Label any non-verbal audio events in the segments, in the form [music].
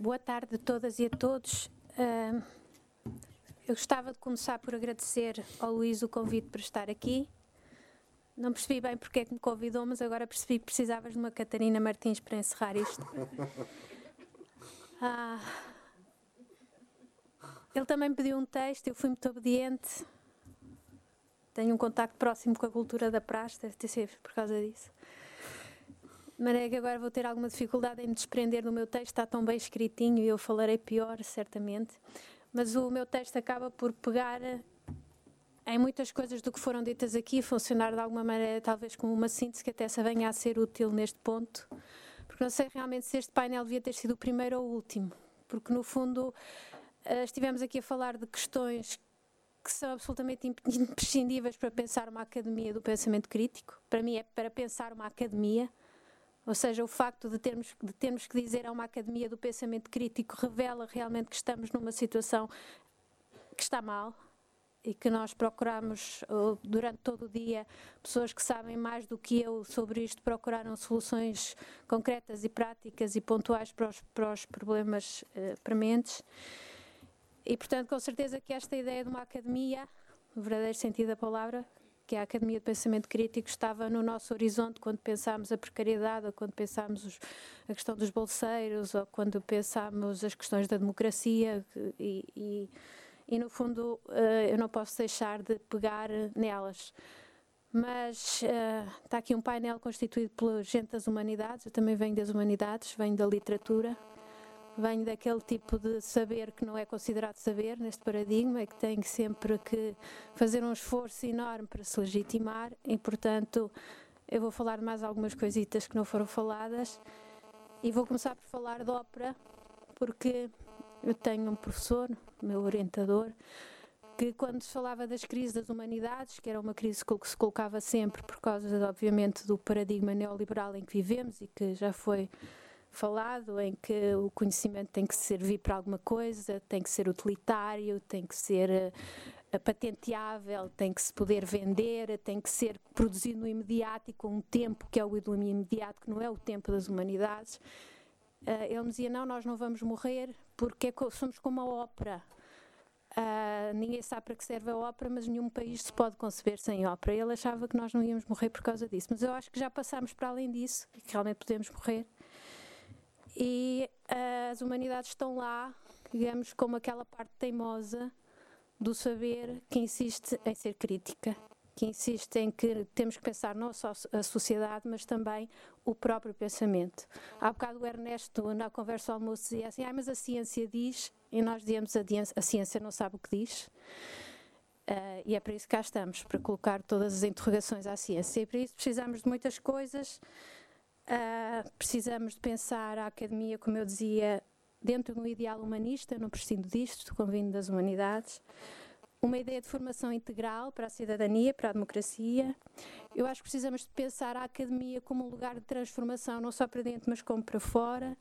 Boa tarde a todas e a todos. Eu gostava de começar por agradecer ao Luís o convite para estar aqui. Não percebi bem porque é que me convidou, mas agora percebi que precisavas de uma Catarina Martins para encerrar isto. Ah, ele também pediu um texto, eu fui muito obediente. Tenho um contacto próximo com a cultura da praxe, deve ter sido por causa disso. De maneira que agora vou ter alguma dificuldade em me desprender do meu texto, está tão bem escritinho e eu falarei pior, certamente. Mas o meu texto acaba por pegar em muitas coisas do que foram ditas aqui, funcionar de alguma maneira, talvez como uma síntese que até se venha a ser útil neste ponto porque não sei realmente se este painel devia ter sido o primeiro ou o último, porque no fundo eh, estivemos aqui a falar de questões que são absolutamente imprescindíveis para pensar uma academia do pensamento crítico. Para mim é para pensar uma academia, ou seja, o facto de termos, de termos que dizer a uma academia do pensamento crítico revela realmente que estamos numa situação que está mal, e que nós procuramos durante todo o dia pessoas que sabem mais do que eu sobre isto procuraram soluções concretas e práticas e pontuais para os, para os problemas uh, prementes. E portanto com certeza que esta ideia de uma academia no verdadeiro sentido da palavra que a Academia de Pensamento Crítico estava no nosso horizonte quando pensámos a precariedade, ou quando pensámos os, a questão dos bolseiros, ou quando pensámos as questões da democracia e, e e no fundo uh, eu não posso deixar de pegar nelas. Mas uh, está aqui um painel constituído por gente das humanidades, eu também venho das humanidades, venho da literatura, venho daquele tipo de saber que não é considerado saber neste paradigma e que tem sempre que fazer um esforço enorme para se legitimar e, portanto, eu vou falar mais algumas coisitas que não foram faladas e vou começar por falar de ópera, porque eu tenho um professor, meu orientador, que quando se falava das crises das humanidades, que era uma crise que se colocava sempre por causa, obviamente, do paradigma neoliberal em que vivemos e que já foi falado, em que o conhecimento tem que servir para alguma coisa, tem que ser utilitário, tem que ser uh, patenteável, tem que se poder vender, tem que ser produzido no imediato e com um tempo que é o imediato, que não é o tempo das humanidades. Uh, ele me dizia: Não, nós não vamos morrer porque é somos como a ópera. Uh, ninguém sabe para que serve a ópera, mas nenhum país se pode conceber sem ópera. Ele achava que nós não íamos morrer por causa disso, mas eu acho que já passámos para além disso e que realmente podemos morrer. E uh, as humanidades estão lá, digamos, como aquela parte teimosa do saber que insiste em ser crítica que insiste em que temos que pensar não só a sociedade, mas também o próprio pensamento. Há bocado o Ernesto, na conversa ao almoço, dizia assim: ah, mas a ciência diz, e nós dizemos a, ciência não sabe o que diz. Uh, e é para isso que cá estamos, para colocar todas as interrogações à ciência. E para isso precisamos de muitas coisas. Uh, precisamos de pensar a academia, como eu dizia, dentro de um ideal humanista, não prescindo disto, convindo das humanidades uma ideia de formação integral para a cidadania, para a democracia. Eu acho que precisamos de pensar a academia como um lugar de transformação, não só para dentro, mas como para fora.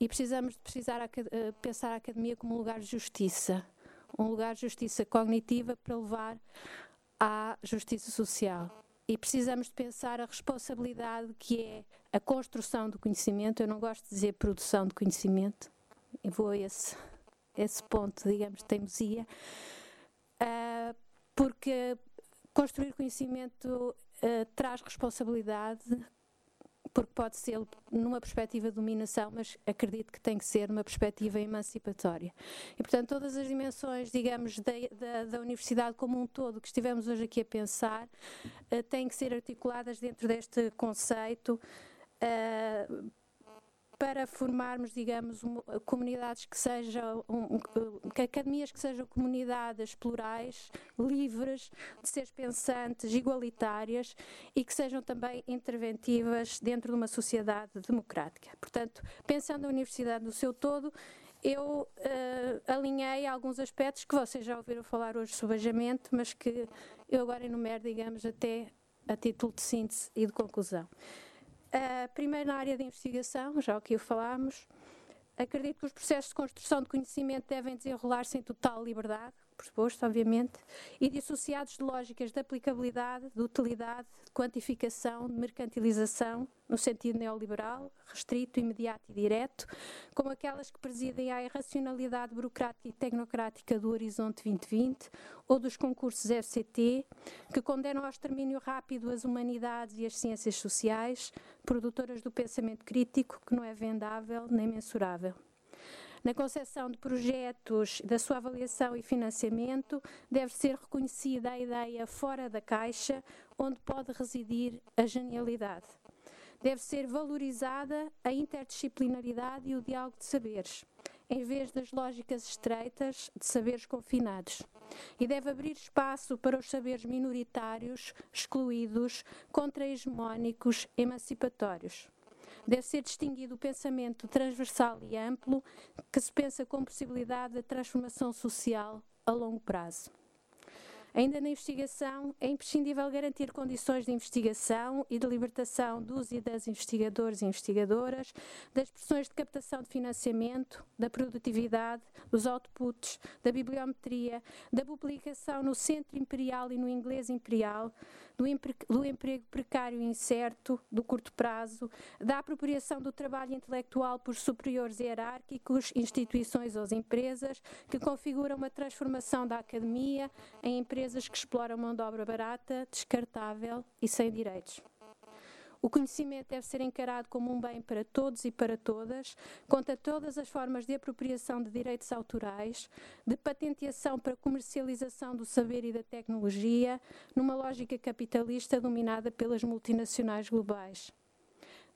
E precisamos de precisar, eh, pensar a academia como um lugar de justiça, um lugar de justiça cognitiva para levar à justiça social. E precisamos de pensar a responsabilidade que é a construção do conhecimento. Eu não gosto de dizer produção de conhecimento, eu vou a esse, esse ponto, digamos, de teimosia uh, porque construir conhecimento uh, traz responsabilidade, porque pode ser numa perspectiva de dominação, mas acredito que tem que ser numa perspectiva emancipatória. E, portanto, todas as dimensões, digamos, da, da, da universidade como um todo que estivemos hoje aqui a pensar, uh, têm que ser articuladas dentro deste conceito. Uh, para formarmos, digamos, um, comunidades que sejam, um, que academias que sejam comunidades plurais, livres, de seres pensantes, igualitárias e que sejam também interventivas dentro de uma sociedade democrática. Portanto, pensando a universidade no seu todo, eu uh, alinhei alguns aspectos que vocês já ouviram falar hoje subajamente, mas que eu agora enumero, digamos, até a título de síntese e de conclusão. Uh, primeiro, na área de investigação, já aqui o falámos, acredito que os processos de construção de conhecimento devem desenrolar-se em total liberdade, pressuposto, obviamente, e dissociados de lógicas de aplicabilidade, de utilidade, de quantificação, de mercantilização, no sentido neoliberal, restrito, imediato e direto, como aquelas que presidem à irracionalidade burocrática e tecnocrática do Horizonte 2020 ou dos concursos FCT, que condenam ao extermínio rápido as humanidades e as ciências sociais, produtoras do pensamento crítico que não é vendável nem mensurável. Na concepção de projetos, da sua avaliação e financiamento, deve ser reconhecida a ideia fora da caixa, onde pode residir a genialidade. Deve ser valorizada a interdisciplinaridade e o diálogo de saberes, em vez das lógicas estreitas de saberes confinados. E deve abrir espaço para os saberes minoritários, excluídos, contra-hegemónicos, emancipatórios deve ser distinguido o pensamento transversal e amplo, que se pensa com possibilidade de transformação social a longo prazo. Ainda na investigação, é imprescindível garantir condições de investigação e de libertação dos e das investigadores e investigadoras, das pressões de captação de financiamento, da produtividade, dos outputs, da bibliometria, da publicação no Centro Imperial e no Inglês Imperial, do, empre do emprego precário e incerto, do curto prazo, da apropriação do trabalho intelectual por superiores hierárquicos, instituições ou empresas, que configuram uma transformação da academia em empresas que exploram mão de obra barata, descartável e sem direitos. O conhecimento deve ser encarado como um bem para todos e para todas, contra todas as formas de apropriação de direitos autorais, de patenteação para comercialização do saber e da tecnologia, numa lógica capitalista dominada pelas multinacionais globais.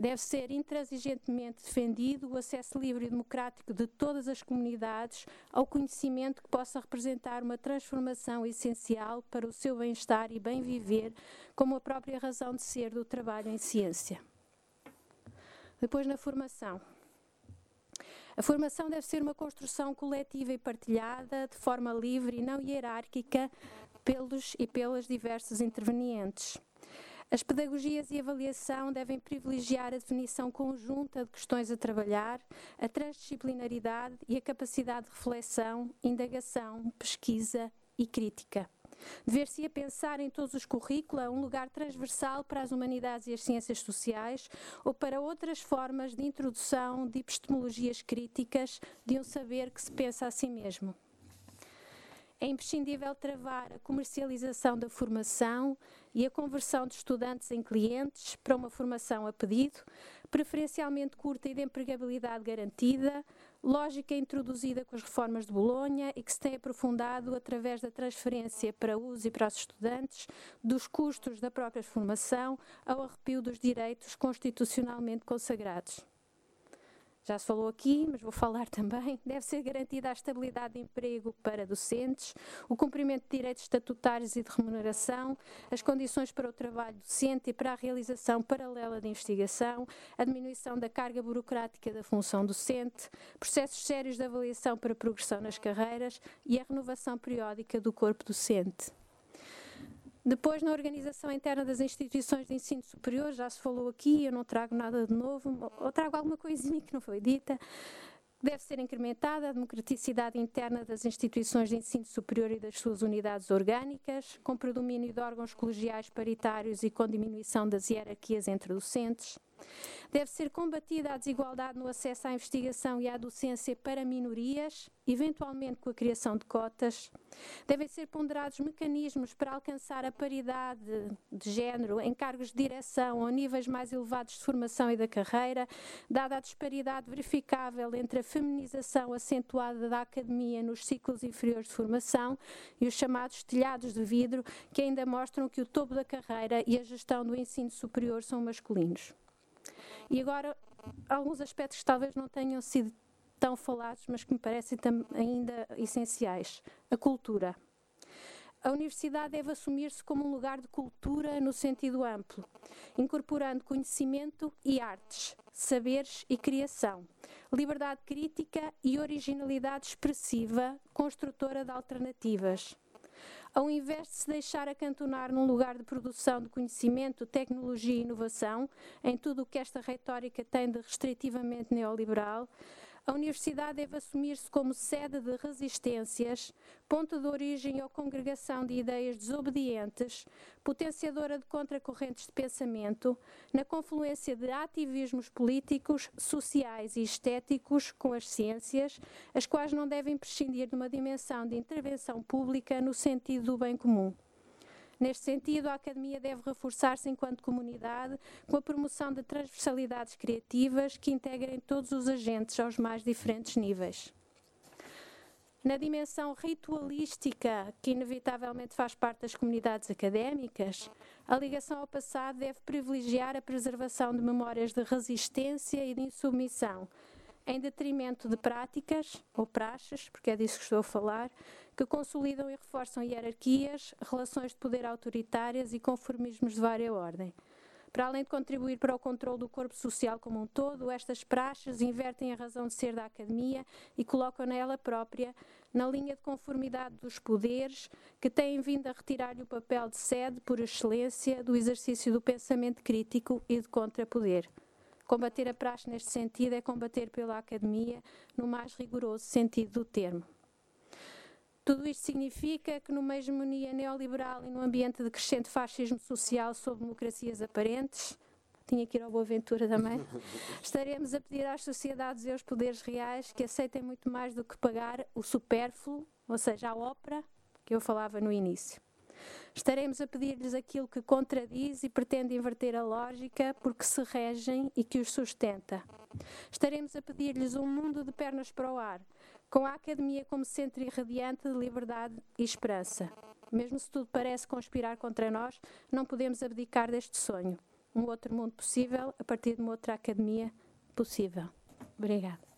Deve ser intransigentemente defendido o acesso livre e democrático de todas as comunidades ao conhecimento que possa representar uma transformação essencial para o seu bem-estar e bem-viver, como a própria razão de ser do trabalho em ciência. Depois, na formação. A formação deve ser uma construção coletiva e partilhada, de forma livre e não hierárquica, pelos e pelas diversos intervenientes. As pedagogias e avaliação devem privilegiar a definição conjunta de questões a trabalhar, a transdisciplinaridade e a capacidade de reflexão, indagação, pesquisa e crítica. Dever-se a pensar em todos os currículos um lugar transversal para as humanidades e as ciências sociais ou para outras formas de introdução de epistemologias críticas de um saber que se pensa a si mesmo. É imprescindível travar a comercialização da formação e a conversão de estudantes em clientes para uma formação a pedido, preferencialmente curta e de empregabilidade garantida, lógica introduzida com as reformas de Bolonha e que se tem aprofundado através da transferência para uso e para os estudantes dos custos da própria formação ao arrepio dos direitos constitucionalmente consagrados já se falou aqui, mas vou falar [laughs] também, deve ser garantida a estabilidade de emprego para docentes, o cumprimento de direitos estatutários e de remuneração, as condições para o trabalho docente e para a realização paralela de investigação, a diminuição da carga burocrática da função docente, processos sérios de avaliação para progressão nas carreiras e a renovação periódica do corpo docente. Depois, na organização interna das instituições de ensino superior, já se falou aqui, eu não trago nada de novo, ou trago alguma coisinha que não foi dita. Deve ser incrementada a democraticidade interna das instituições de ensino superior e das suas unidades orgânicas, com predomínio de órgãos colegiais paritários e com diminuição das hierarquias entre docentes. Deve ser combatida a desigualdade no acesso à investigação e à docência para minorias, eventualmente com a criação de cotas. Devem ser ponderados mecanismos para alcançar a paridade de género em cargos de direção ou níveis mais elevados de formação e da carreira, dada a disparidade verificável entre a feminização acentuada da academia nos ciclos inferiores de formação e os chamados telhados de vidro, que ainda mostram que o topo da carreira e a gestão do ensino superior são masculinos. E agora, alguns aspectos que talvez não tenham sido tão falados, mas que me parecem ainda essenciais. A cultura. A universidade deve assumir-se como um lugar de cultura no sentido amplo, incorporando conhecimento e artes, saberes e criação, liberdade crítica e originalidade expressiva, construtora de alternativas ao invés de se deixar acantonar num lugar de produção de conhecimento, tecnologia e inovação, em tudo o que esta retórica tem de restritivamente neoliberal, a Universidade deve assumir-se como sede de resistências, ponto de origem ou congregação de ideias desobedientes, potenciadora de contracorrentes de pensamento, na confluência de ativismos políticos, sociais e estéticos com as ciências, as quais não devem prescindir de uma dimensão de intervenção pública no sentido do bem comum. Neste sentido, a Academia deve reforçar-se enquanto comunidade com a promoção de transversalidades criativas que integrem todos os agentes aos mais diferentes níveis. Na dimensão ritualística, que inevitavelmente faz parte das comunidades académicas, a ligação ao passado deve privilegiar a preservação de memórias de resistência e de insubmissão, em detrimento de práticas ou praxes, porque é disso que estou a falar, que consolidam e reforçam hierarquias, relações de poder autoritárias e conformismos de vária ordem. Para além de contribuir para o controle do corpo social como um todo, estas praxes invertem a razão de ser da academia e colocam nela própria na linha de conformidade dos poderes que têm vindo a retirar-lhe o papel de sede, por excelência, do exercício do pensamento crítico e de contrapoder. Combater a praxe neste sentido é combater pela academia no mais rigoroso sentido do termo. Tudo isto significa que numa hegemonia neoliberal e num ambiente de crescente fascismo social sob democracias aparentes, tinha que ir ao Boaventura também, [laughs] estaremos a pedir às sociedades e aos poderes reais que aceitem muito mais do que pagar o supérfluo, ou seja, a ópera, que eu falava no início. Estaremos a pedir-lhes aquilo que contradiz e pretende inverter a lógica porque se regem e que os sustenta. Estaremos a pedir-lhes um mundo de pernas para o ar, com a Academia como centro irradiante de liberdade e esperança. Mesmo se tudo parece conspirar contra nós, não podemos abdicar deste sonho. Um outro mundo possível a partir de uma outra academia possível. Obrigada.